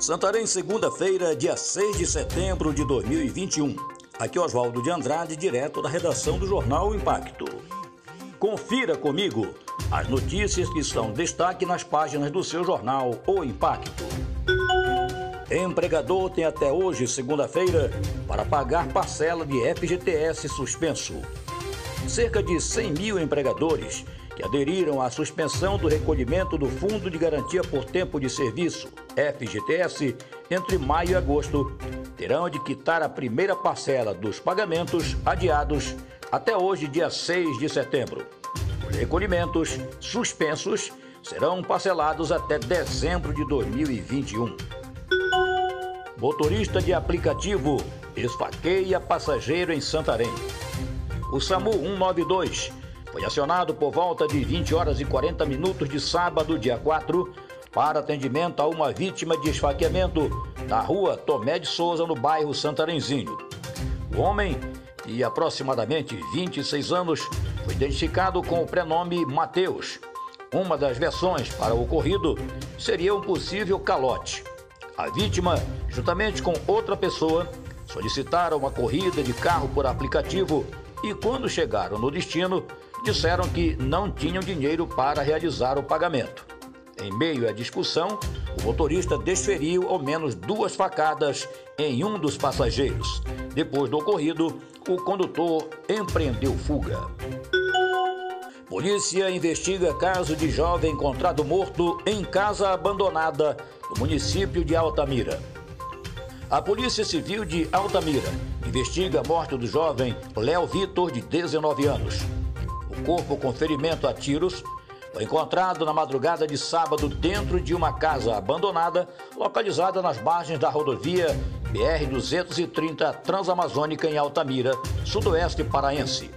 Santarém, segunda-feira, dia 6 de setembro de 2021. Aqui é Oswaldo de Andrade, direto da redação do jornal Impacto. Confira comigo as notícias que são destaque nas páginas do seu jornal O Impacto. Empregador tem até hoje, segunda-feira, para pagar parcela de FGTS suspenso. Cerca de 100 mil empregadores aderiram à suspensão do recolhimento do Fundo de Garantia por Tempo de Serviço, FGTS, entre maio e agosto, terão de quitar a primeira parcela dos pagamentos adiados até hoje, dia 6 de setembro. Os recolhimentos suspensos serão parcelados até dezembro de 2021. Motorista de aplicativo esfaqueia passageiro em Santarém. O SAMU 192 foi acionado por volta de 20 horas e 40 minutos de sábado, dia 4, para atendimento a uma vítima de esfaqueamento na rua Tomé de Souza, no bairro Santarenzinho. O homem, de aproximadamente 26 anos, foi identificado com o prenome Mateus. Uma das versões para o ocorrido seria um possível calote. A vítima, juntamente com outra pessoa, solicitaram uma corrida de carro por aplicativo e, quando chegaram no destino, disseram que não tinham dinheiro para realizar o pagamento. Em meio à discussão, o motorista desferiu ao menos duas facadas em um dos passageiros. Depois do ocorrido, o condutor empreendeu fuga. Polícia investiga caso de jovem encontrado morto em casa abandonada no município de Altamira. A Polícia Civil de Altamira investiga a morte do jovem Léo Vitor, de 19 anos. O corpo com ferimento a tiros foi encontrado na madrugada de sábado dentro de uma casa abandonada localizada nas margens da rodovia BR-230 Transamazônica em Altamira, sudoeste paraense.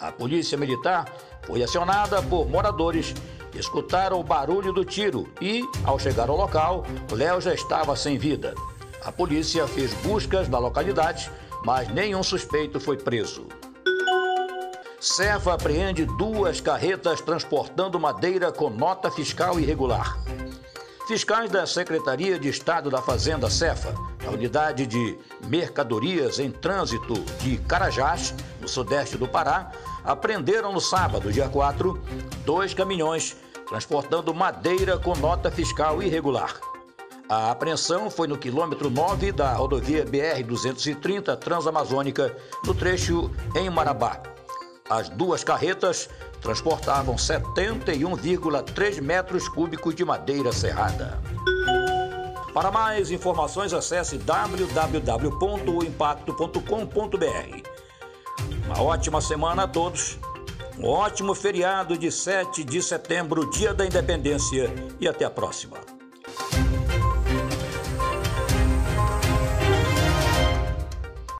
A polícia militar foi acionada por moradores que escutaram o barulho do tiro e, ao chegar ao local, Léo já estava sem vida. A polícia fez buscas na localidade, mas nenhum suspeito foi preso. Cefa apreende duas carretas transportando madeira com nota fiscal irregular. Fiscais da Secretaria de Estado da Fazenda Cefa, da Unidade de Mercadorias em Trânsito de Carajás, no sudeste do Pará, apreenderam no sábado, dia 4, dois caminhões transportando madeira com nota fiscal irregular. A apreensão foi no quilômetro 9 da rodovia BR-230 Transamazônica, no trecho em Marabá. As duas carretas transportavam 71,3 metros cúbicos de madeira serrada. Para mais informações, acesse www.impacto.com.br. Uma ótima semana a todos. Um ótimo feriado de 7 de setembro, Dia da Independência, e até a próxima.